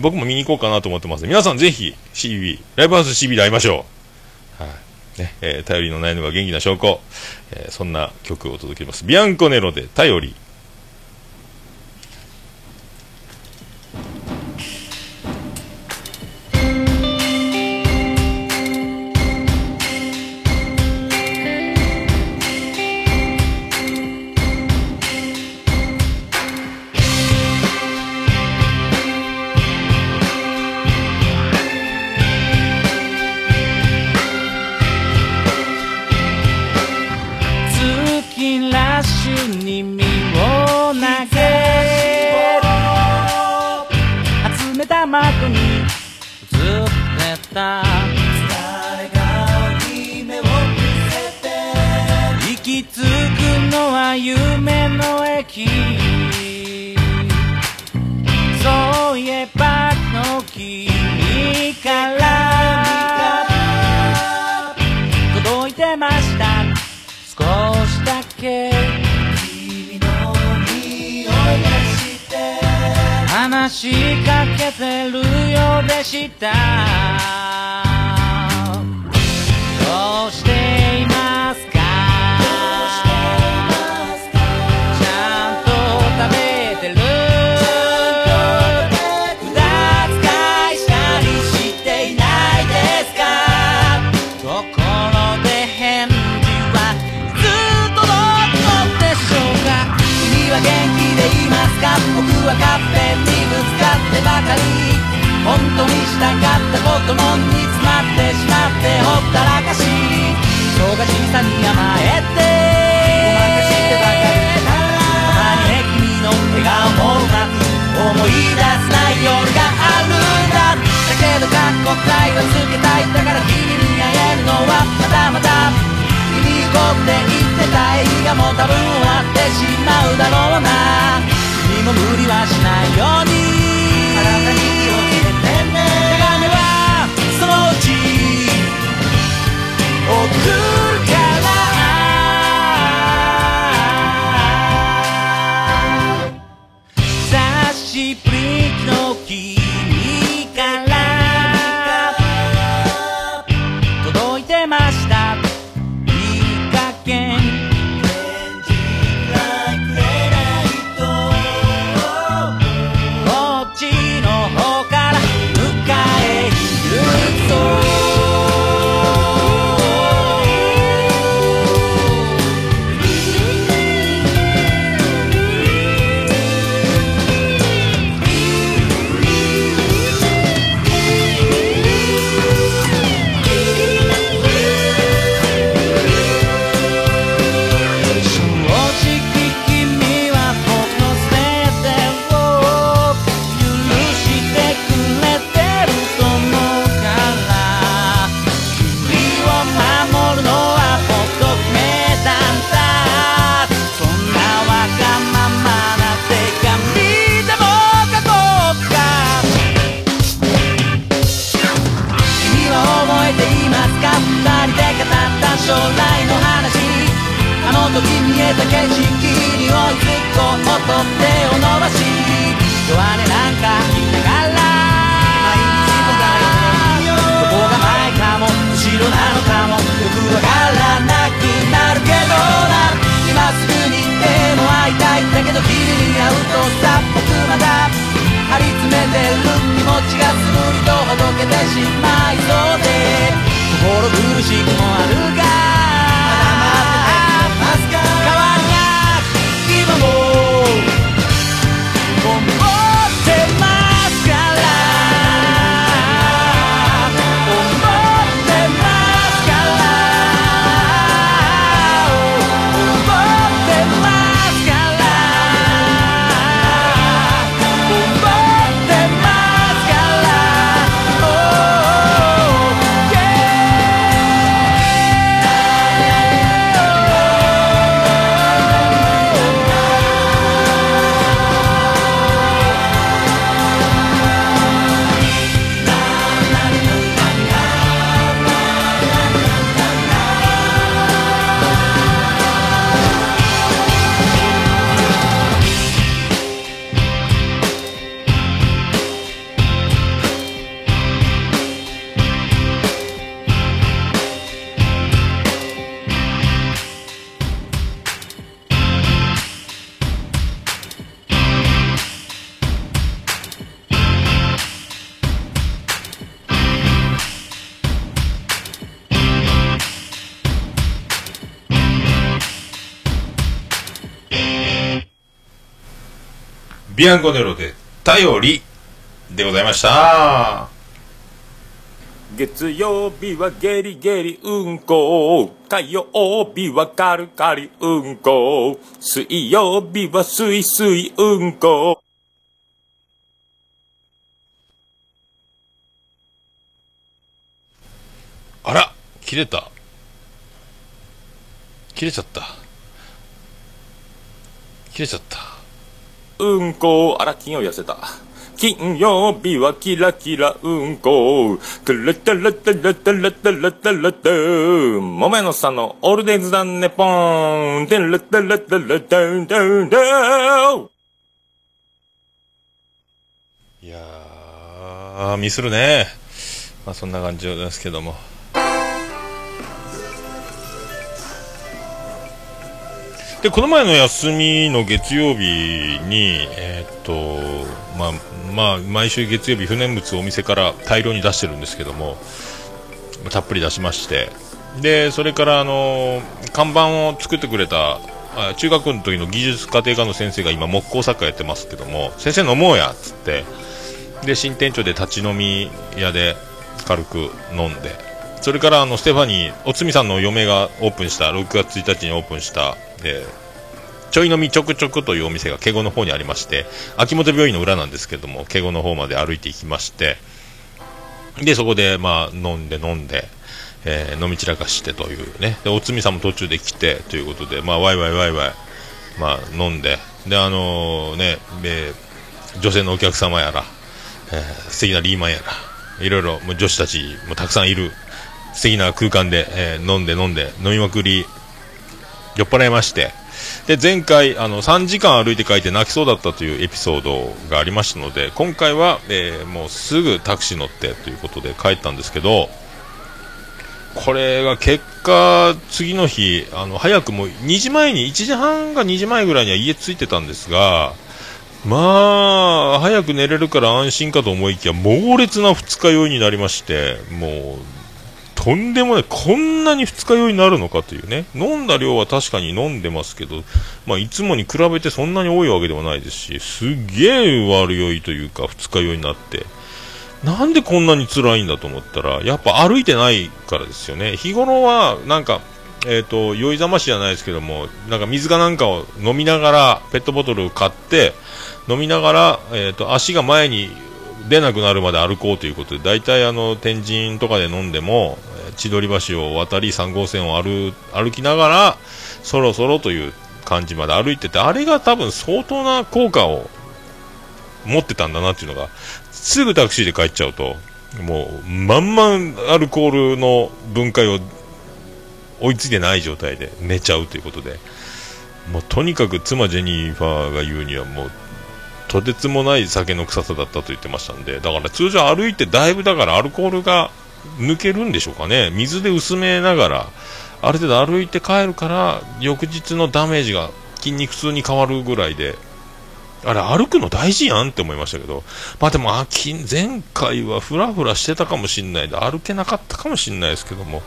[SPEAKER 2] 僕も見に行こうかなと思ってます。皆さんぜひ CB、ライブハウス CB で会いましょう。はい。ね、えー頼りのないのが元気な証拠。えーそんな曲をお届けします。ビアンコネロで頼り。
[SPEAKER 4] って行き着くのは夢の駅。そういえばの君から。届いてました。少しだけ。しかけてるようでした。どうしていますか？ちゃんと食べてる？無駄遣いしたりしていないですか？ところで返事はいつ届くのでしょうか？君は元気でいますか？はカッペンにぶつかってばかり。本当にしたかったことも煮詰まってしまってほったらかし人が小さに甘えて。ごまかしてばかりたまにね君の笑顔もう。まく思い出せない夜があるんだ。だけどかっこたいはつけたいだから君に会えるのはまだまだ。君に行こうって言ってた映画も多分終わってしまうだろうな。も無理はしないように。気をつけてね。手紙はそのうち。送るから。久しぶりの
[SPEAKER 2] ビアンコネロで、頼りでございました。
[SPEAKER 3] 月曜日はゲリゲリうんこ火曜日はカルカリうんこ水曜日はスイスイうんこ
[SPEAKER 2] あら切れた。切れちゃった。切れちゃった。
[SPEAKER 3] うんこあら金曜日痩せた。金曜日はキラキラうんこ。トゥルトゥルトゥルトゥルトゥルトゥルトゥもめのさんのオールデイズだねポーントゥルトゥルトゥルトゥトゥトゥ
[SPEAKER 2] いやー、ミスるね。まあそんな感じですけども。で、この前の休みの月曜日に、えーっと、まあ、まあ、毎週月曜日、不燃物をお店から大量に出してるんですけども、たっぷり出しまして、で、それから、あの、看板を作ってくれた、中学の時の技術家庭科の先生が今木工作家やってますけども、先生飲もうやっつって、で新店長で立ち飲み屋で軽く飲んでそれからあのステファニーおつみさんの嫁がオープンした6月1日にオープンした、えーちょい飲みちょくちょくというお店が敬語の方にありまして秋元病院の裏なんですけども敬語の方まで歩いていきましてでそこでまあ飲んで飲んで、えー飲み散らかしてというね。でおつみさんも途中で来てということでまあワイワイワイワイまあ飲んで。であのね、えー女性のお客様やらえー素敵なリーマンやらいろいろもう女子たちもたくさんいる。素敵な空間で、えー飲んで飲んで飲みまくり酔っ払いまして。で前回あの3時間歩いて帰って泣きそうだったというエピソードがありましたので今回は、えーもうすぐタクシー乗ってということで帰ったんですけどこれが結果次の日あの早くも2時前に1時半か2時前ぐらいには家着いてたんですがまあ、早く寝れるから安心かと思いきや、猛烈な二日酔いになりまして、もう、とんでもない、こんなに二日酔いになるのかというね、飲んだ量は確かに飲んでますけど、まあ、いつもに比べてそんなに多いわけではないですし、すげえ悪酔いというか、二日酔いになって、なんでこんなに辛いんだと思ったら、やっぱ歩いてないからですよね。日頃は、なんか、えっ、と、酔いざましじゃないですけども、なんか水かなんかを飲みながら、ペットボトルを買って、飲みながら、えっ、と、足が前に出なくなるまで歩こうということで、大体あの、天神とかで飲んでも、千鳥橋を渡り3号線を歩歩きながら、そろそろという感じまで歩いてて、あれが多分相当な効果を持ってたんだなっていうのが、すぐタクシーで帰っちゃうと、もう、まんまんアルコールの分解を追いついてない状態で寝ちゃうということでもうとにかく妻ジェニファーが言うにはもうとてつもない酒の臭さだったと言ってましたんでだから通常歩いてだいぶだからアルコールが抜けるんでしょうかね。水で薄めながらある程度歩いて帰るから翌日のダメージが筋肉痛に変わるぐらいで。あれ歩くの大事やんって思いましたけど。まあでも前回はフラフラしてたかもしんないで歩けなかったかもしんないですけども、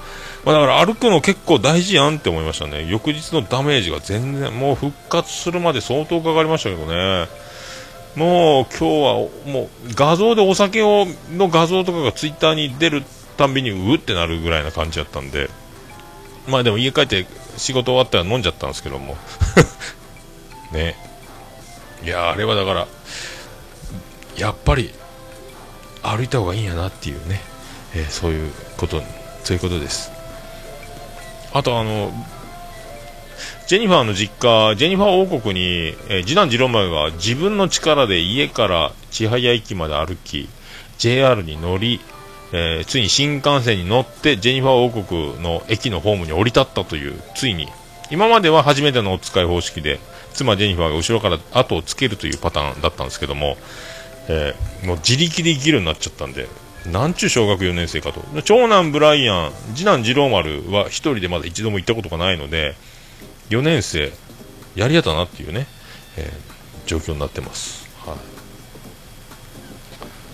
[SPEAKER 2] まあ、だから歩くの結構大事やんって思いましたね。翌日のダメージが全然もう復活するまで相当かかりましたけどね。もう今日はもう画像でお酒をの画像とかがツイッターに出るたんびにうってなるぐらいな感じだったんで。まあでも家帰って仕事終わったら飲んじゃったんですけども。ね。いやあれはだからやっぱり歩いた方がいいんやなっていうね、えーそういうことそういうことです。あとあのジェニファーの実家、ジェニファー王国に、えー次男次郎丸が自分の力で家から千早駅まで歩き、JR に乗り、えーついに新幹線に乗ってジェニファー王国の駅のホームに降り立ったという、ついに、今までは初めてのお使い方式で、妻ジェニファーが後ろから後をつけるというパターンだったんですけども、えーもう自力で生きるようになっちゃったんで、なんちゅう小学4年生かと。長男ブライアン、次男次郎丸は一人でまだ一度も行ったことがないので、4年生、やりやったなっていうね、えー状況になってます。はい。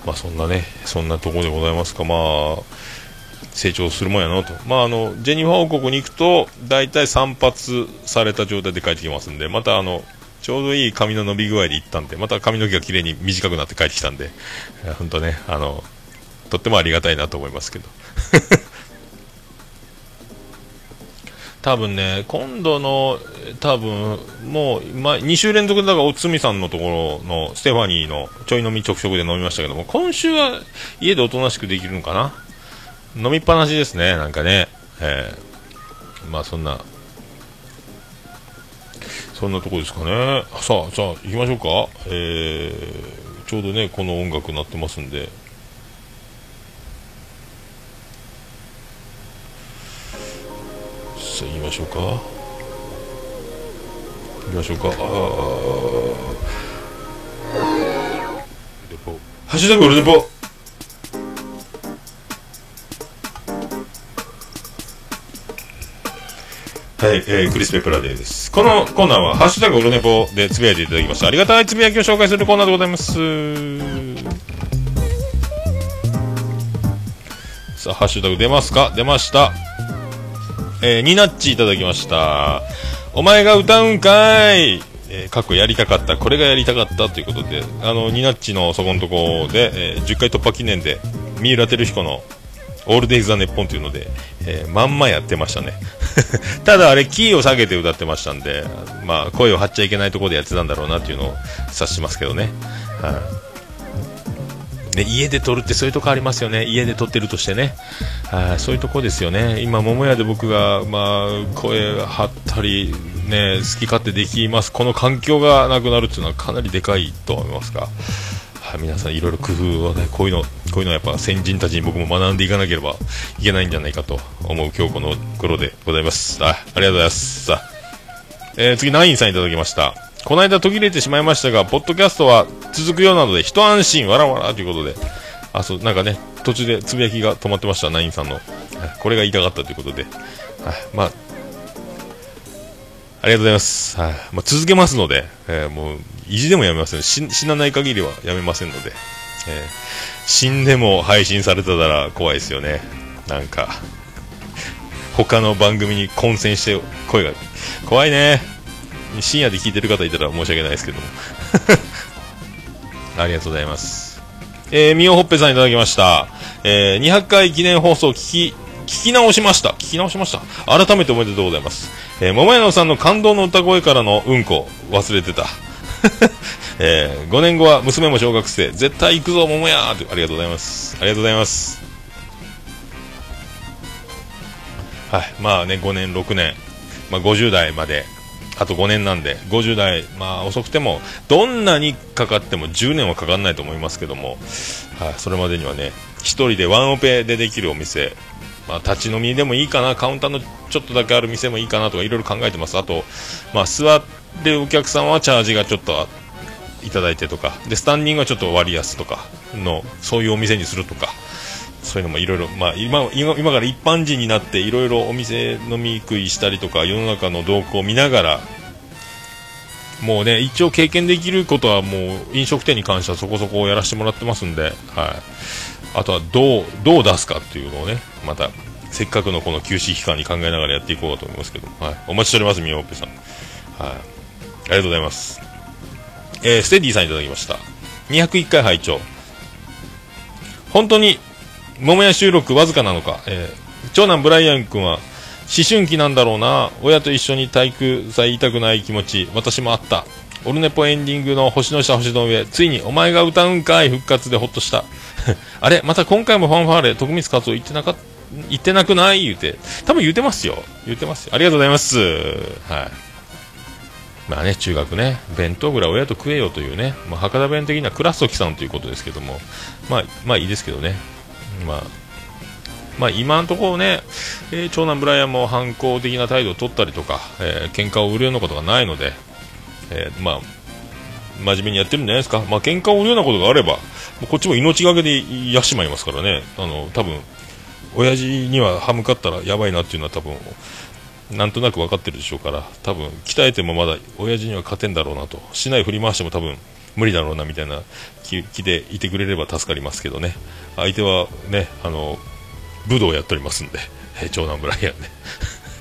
[SPEAKER 2] まあそんなね、そんなところでございますか。まあ、成長するもんやなと。まああの、ジェニファー王国に行くと、大体散髪された状態で帰ってきますんで、またあの、ちょうどいい髪の伸び具合で行ったんで、また髪の毛が綺麗に短くなって帰ってきたんで、本当ね、あの、とってもありがたいなと思いますけど。多分ね、今度の、多分もう、ま、2週連続でだから、おつみさんのところのステファニーのちょい飲み直食で飲みましたけども、今週は家でおとなしくできるのかな？飲みっぱなしですね、なんかね。えーまあそんな、そんなとこですかね。さあ、じゃあ行きましょうか。えー、ちょうどね、この音楽鳴ってますんで。さあ、行きましょうか。行きましょうか。あーレポ。ハッシュタグオルネポ。はい、えー、クリス・ペプラデーです。このコーナーは、ハッシュタグオルネポでつぶやいていただきました。ありがたいつぶやきを紹介するコーナーでございます。さあ、ハッシュタグ出ますか？出ました。えー、ニナッチいただきました。お前が歌うんかいえー、過去やりたかった、これがやりたかったということで、あの、ニナッチのそこのとこで、えー10回突破記念で、三浦照彦のオールデイズ・ザ・ネッポンというので、えーまんまやってましたね。ただあれ、キーを下げて歌ってましたんで、まあ、声を張っちゃいけないところでやってたんだろうなっていうのを察しますけどね。はい、ね、家で撮るってそういうとこありますよね。家で撮ってるとしてね。はいそういうとこですよね。今、桃屋で僕が、まあ、声張ったり、ね、好き勝手できます。この環境がなくなるっていうのはかなりでかいと思いますが。はい、皆さんいろいろ工夫をね、こういうの、こういうのはやっぱ先人たちに僕も学んでいかなければいけないんじゃないかと思う今日この頃でございます。あありがとうございます。さあ、えー次、ナインさんいただきました。この間途切れてしまいましたが、ポッドキャストは続くようなので、一安心、わらわらということで、あ、そう、なんかね、途中でつぶやきが止まってました、ナインさんの。これが言いたかったということで、はいまあ、ありがとうございます。はいまあ、続けますので、えーもう、意地でもやめません。死死なない限りはやめませんので、えー死んでも配信されてたら怖いですよね。なんか、他の番組に混戦して声が、怖いね。深夜で聞いてる方いたら申し訳ないですけども。ありがとうございます。えー、みおほっぺさんいただきました。えー、200回記念放送聞き、聞き直しました。聞き直しました。改めておめでとうございます。えー、桃屋のさんの感動の歌声からのうんこ、忘れてた。えー、5年後は娘も小学生。絶対行くぞ、桃屋ってありがとうございます。ありがとうございます。はい。まあね、5年、6年、まあ50代まで、あと5年なんで、50代、まあ遅くても、どんなにかかっても10年はかかんないと思いますけども、はい、それまでにはね、一人でワンオペでできるお店、まあ、立ち飲みでもいいかなカウンターのちょっとだけある店もいいかなとかいろいろ考えてます。あと、まあ、座ってるお客さんはチャージがちょっといただいてとかでスタンディングはちょっと割安とかのそういうお店にするとかそういうのもいろいろ、まあ、今今今から一般人になっていろいろお店飲み食いしたりとか世の中の動向を見ながらもうね一応経験できることはもう飲食店に関してはそこそこやらせてもらってますんで、はい、あとはどうどう出すかっていうのをねまたせっかくのこの休止期間に考えながらやっていこうかと思いますけど、はい、お待ちしておりますみおっぺさん、はい、ありがとうございます。えー、ステディさんいただきました。201回拝聴。本当に桃屋収録わずかなのか、えー、長男ブライアン君は思春期なんだろうな。親と一緒に体育祭いたくない気持ち。私もあった。オルネポエンディングの星の下星の上ついにお前が歌うんかい復活でほっとした。あれまた今回もファンファーレ徳光勝夫言ってなか言ってなくない？言うて。多分言ってますよ。言ってますありがとうございます。はい。まあね中学ね。弁当ぐらい親と食えよというね、まあ、博多弁的には倉崎さんということですけども。まあまあいいですけどね。まあ、まあ、今のところね、えー、長男ブライアンも反抗的な態度を取ったりとか、えー、喧嘩を売るようなことがないので、えー、まあ、真面目にやってるんじゃないですか、まあ喧嘩を売るようなことがあれば、こっちも命がけでやしまいますからね、あの多分親父には歯向かったらやばいなっていうのは、多分なんとなく分かってるでしょうから、多分鍛えてもまだ親父には勝てんだろうなと、しない振り回しても多分無理だろうなみたいな気気でいてくれれば助かりますけどね。相手はねあの武道やっておりますんで、え長男ブライアンね。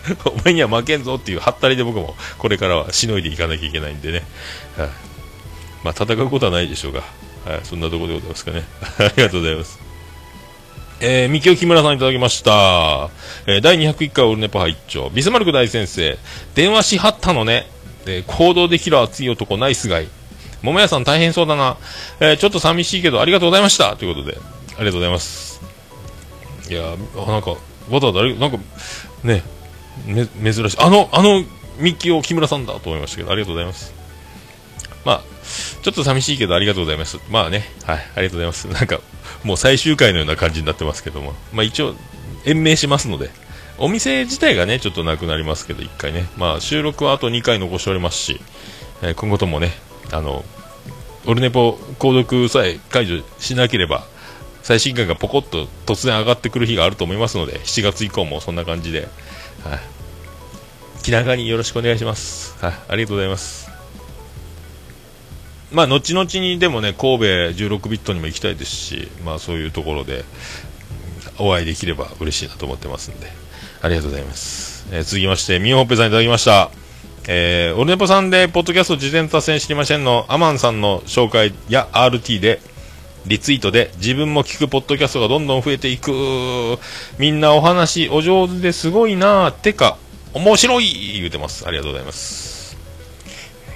[SPEAKER 2] お前には負けんぞっていうはったりで僕もこれからはしのいでいかなきゃいけないんでね、はい、まあ、戦うことはないでしょうが、はい、そんなところでございますかね。ありがとうございます。えー、三木木村さんいただきました。えー、第201回オルネポ拝聴ビスマルク大先生、電話しはったのね。で、行動できる熱い男ナイスガイ。桃屋さん大変そうだな。えー、ちょっと寂しいけど、ありがとうございました。ということで、ありがとうございます。いやなんか、わざわざ、なんか、ね、め、珍しい。あの、あの、ミッキーを木村さんだと思いましたけど、ありがとうございます。まあ、ちょっと寂しいけど、ありがとうございます。まあね、はい、ありがとうございます。なんか、もう最終回のような感じになってますけども、まあ一応、延命しますので、お店自体がね、ちょっとなくなりますけど、1回ね、まあ収録はあと2回残しておりますし、えー、今後ともね、あの、オルネポ購読さえ解除しなければ、最新回がポコッと突然上がってくる日があると思いますので、7月以降もそんな感じで、はい、気長によろしくお願いします。はい、ありがとうございます。まあ、後々にでもね、神戸16ビットにも行きたいですし、まあ、そういうところで、お会いできれば嬉しいなと思ってますんで、ありがとうございます。えー、続きまして、みおほっぺさんいただきました。えー、オルネポさんで、ポッドキャスト事前達成知りませんの、アマンさんの紹介や RT で、リツイートで、自分も聞くポッドキャストがどんどん増えていく。みんなお話、お上手ですごいなてか、面白い言うてます。ありがとうございます。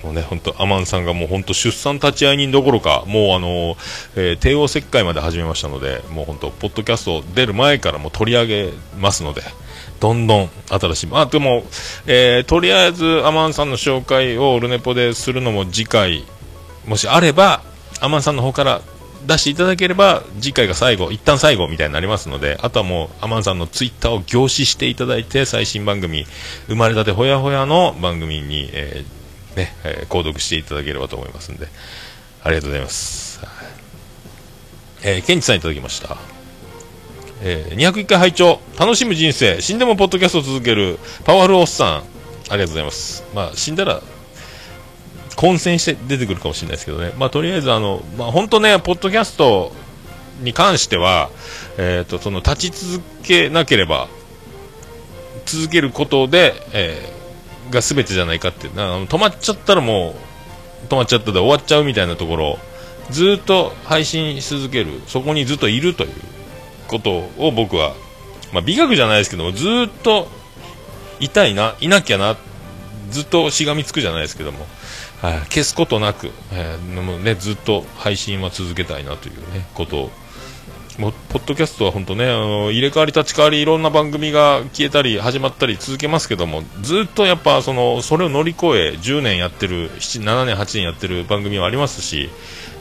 [SPEAKER 2] もうね、本当アマンさんがもう本当出産立ち会い人どころか、もうあの、えー、帝王切開まで始めましたので、もう本当ポッドキャスト出る前からも取り上げますので、どんどん新しい。まあ、でも、えー、とりあえず、アマンさんの紹介をオルネポでするのも次回、もしあれば、アマンさんの方から出していただければ、次回が最後、一旦最後みたいになりますので、あとはもう、アマンさんのツイッターを凝視していただいて、最新番組、生まれたてほやほやの番組に、えー、ね、え、購読していただければと思いますんで、ありがとうございます。えー、ケンチさんいただきました。えー、201回拝聴楽しむ人生死んでもポッドキャストを続けるパワフルおっさんありがとうございます。まあ死んだら混戦して出てくるかもしれないですけどね。まあとりあえずあのまあ本当ねポッドキャストに関してはえっ、ー、とその立ち続けなければ続けることで、えー、が全てじゃないかって止まっちゃったらもう止まっちゃったで終わっちゃうみたいなところずっと配信し続ける。そこにずっといるという。ことを僕は、まあ、美学じゃないですけどもずっといたいないなきゃなずっとしがみつくじゃないですけども、はい、消すことなく、えーもね、ずっと配信は続けたいなという、ね、ことをもうポッドキャストは本当ね入れ替わり立ち替わりいろんな番組が消えたり始まったり続けますけどもずっとやっぱそのそれを乗り越え10年やってる7年8年やってる番組はありますし、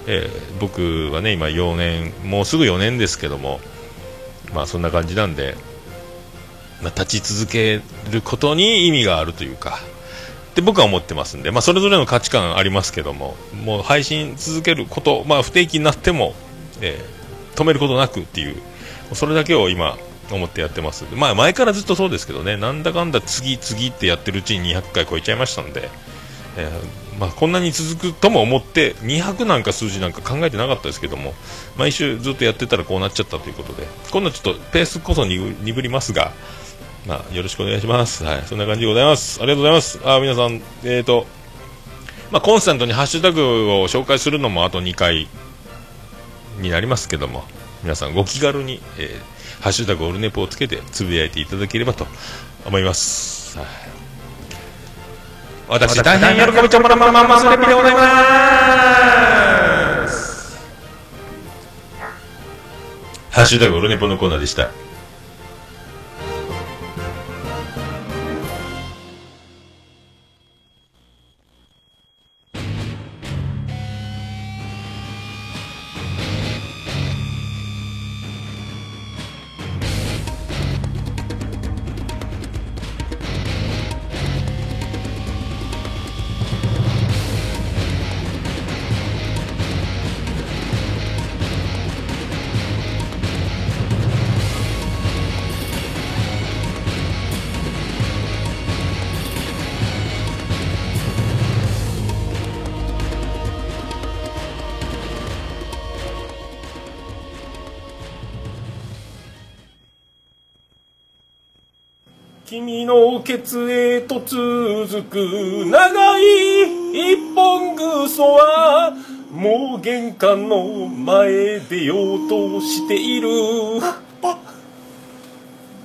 [SPEAKER 2] えー、僕はね今4年もうすぐ4年ですけどもまあそんな感じなんで、まあ、立ち続けることに意味があるというか、っ僕は思ってますんで、まあ、それぞれの価値観ありますけども、もう配信続けること、まあ、不定期になっても、えー止めることなくっていう、それだけを今、思ってやってます。まあ、前からずっとそうですけどね、なんだかんだ次、次ってやってるうちに200回超えちゃいましたんで、えーまあ、こんなに続くとも思って、200なんか数字なんか考えてなかったですけども、毎週ずっとやってたらこうなっちゃったということで、今度ちょっとペースこそ鈍りますが、まあ、よろしくお願いします。はい、そんな感じでございます。ありがとうございます。あ、皆さん、えーと、まあ、コンスタントにハッシュタグを紹介するのもあと2回になりますけども、皆さんご気軽に、えーハッシュタグオルネポをつけてつぶやいていただければと思います。はい私、大変喜びちゃんまらまらまらまらレピでございます。ハッシュタグオルネポのコーナーでした。
[SPEAKER 3] 君のケツへと続く長い一本ぐそはもう玄関の前出ようとしている。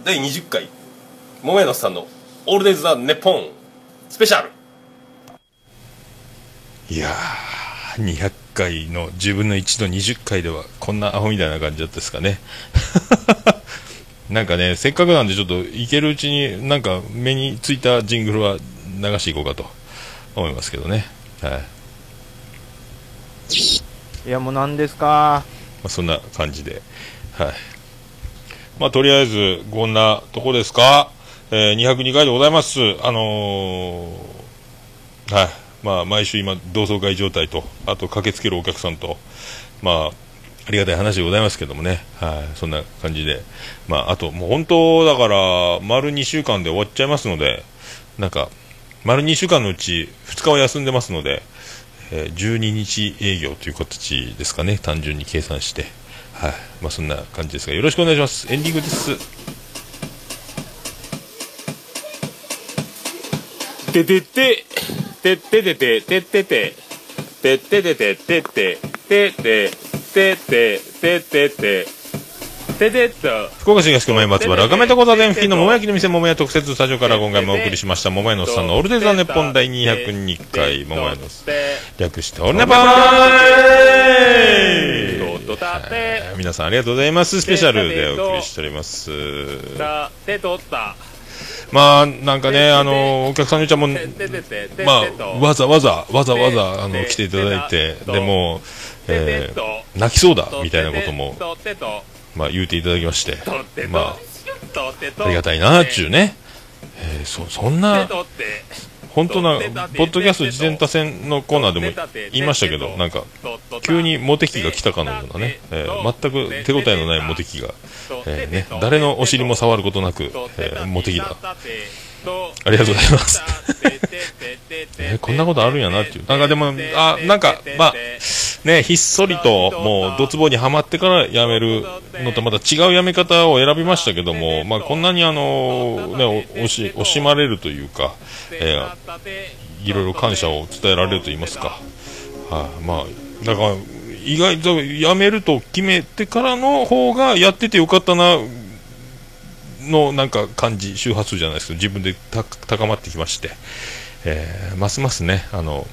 [SPEAKER 3] 第20回桃屋のさんの「オールデイズ・ザ・ネッポン」スペシャル。
[SPEAKER 2] いやー、200回の10分の1の20回ではこんなアホみたいな感じだったですかね。なんかね、せっかくなんでちょっといけるうちになんか目についたジングルは流していこうかと思いますけどね。はい。
[SPEAKER 5] いやもう何ですか？
[SPEAKER 2] まあ、そんな感じで。はい。まあ、とりあえず、こんなとこですか？えー、202回でございます。あのーはい。まあ、毎週今、同窓会状態と、あと駆けつけるお客さんと、まあ、ありがたい話でございますけどもね、はい、そんな感じで、まあ、あと、もう本当、だから、丸2週間で終わっちゃいますので、なんか、丸2週間のうち2日は休んでますので、え、12日営業という形ですかね、単純に計算して、はい、まあ、そんな感じですが、よろしくお願いします。エンディングです。
[SPEAKER 3] ててて、てててて、てててて、てててて、てててて、てててて、てててと。
[SPEAKER 2] 福岡市東区前松原赤目と交差点付近の桃焼きの店桃屋特設スタジオから今回もお送りしました。桃屋のおっさんのオールデザ・ネッポン第202回桃屋の略してオールネポー皆さんありがとうございます。スペシャルでお送りしております。まあ、なんかね、あの、お客さんのうちはもう、
[SPEAKER 3] てててて
[SPEAKER 2] まあ、わざわざ、わざわざ、あの、来ていただいて、でも、えー泣きそうだ、みたいなことも、まあ、言うていただきましてまあ、ありがたいな、っちゅうね。えーそ、そんな、本当な、ポッドキャスト自転多戦のコーナーでも言いましたけど、なんか、急にモテ期が来たかのようなね、えー全く手応えのないモテ期が、えーね、誰のお尻も触ることなく、えーモテ期だ。ありがとうございます。えーこんなことあるんやなっていう。なんかでも、あ、なんか、まあ、ね、ひっそりと、もう、ドツボにはまってからやめるのとまた違うやめ方を選びましたけども、まあ、こんなにあの、ね、おし、惜しまれるというか、えーいろいろ感謝を伝えられると言いますか。はあ、まあ、だから、意外とやめると決めてからの方がやっててよかったな、のなんか感じ、周波数じゃないですけど、自分で高まってきまして、えーますますね、あの、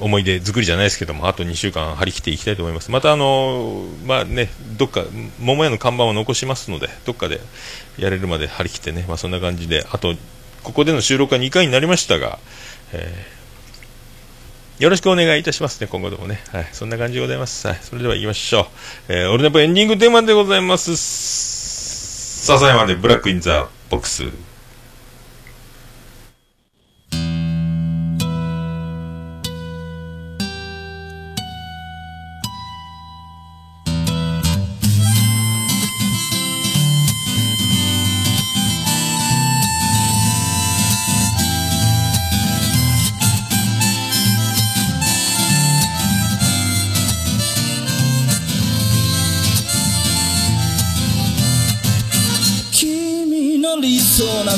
[SPEAKER 2] 思い出作りじゃないですけども、あと2週間張り切っていきたいと思います。またあの、まあね、どっか、桃屋の看板を残しますので、どっかでやれるまで張り切ってね、まあそんな感じで、あと、ここでの収録は2回になりましたが、えーよろしくお願いいたしますね、今後ともね。はい、そんな感じでございます。はい、それでは行きましょう。えー、オルネポエンディングテーマでございます。
[SPEAKER 3] 笹山で
[SPEAKER 6] Black in the Box。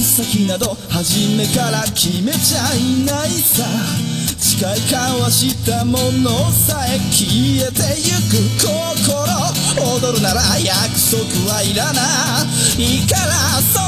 [SPEAKER 6] 先など初めから決めちゃいないさ。誓い交わしたものさえ消えてゆく心。踊るなら約束はいらないから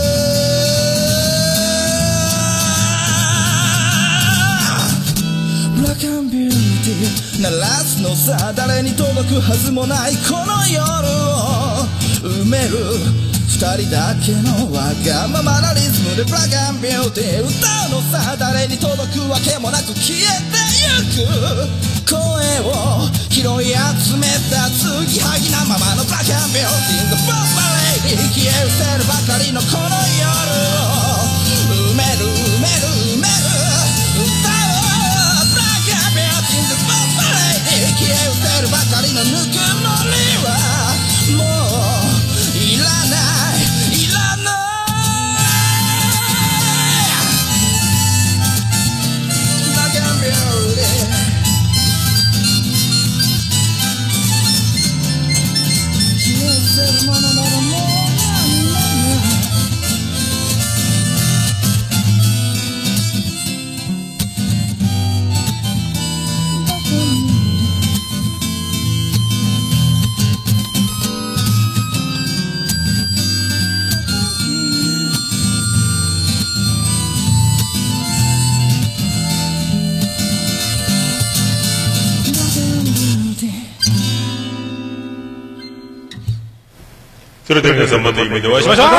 [SPEAKER 6] 鳴らすのさ誰に届くはずもないこの夜を埋める二人だけのわがままなリズムでブラックアンビューティー歌うのさ誰に届くわけもなく消えてゆく声を拾い集めた継ぎはぎなままのブラックアンビューティー The First Ballet 消え失せる。ばかりのこの夜を消え失せるばかりのぬくもりは
[SPEAKER 7] それでは皆さんまた夢でお会いしましょう
[SPEAKER 2] 福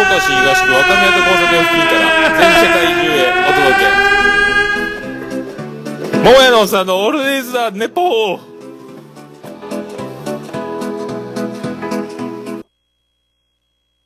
[SPEAKER 2] 岡市東区若宮と交差点付近から全世界中へお届け。桃屋のおっさんのオールディーズ・ザ・ネポー。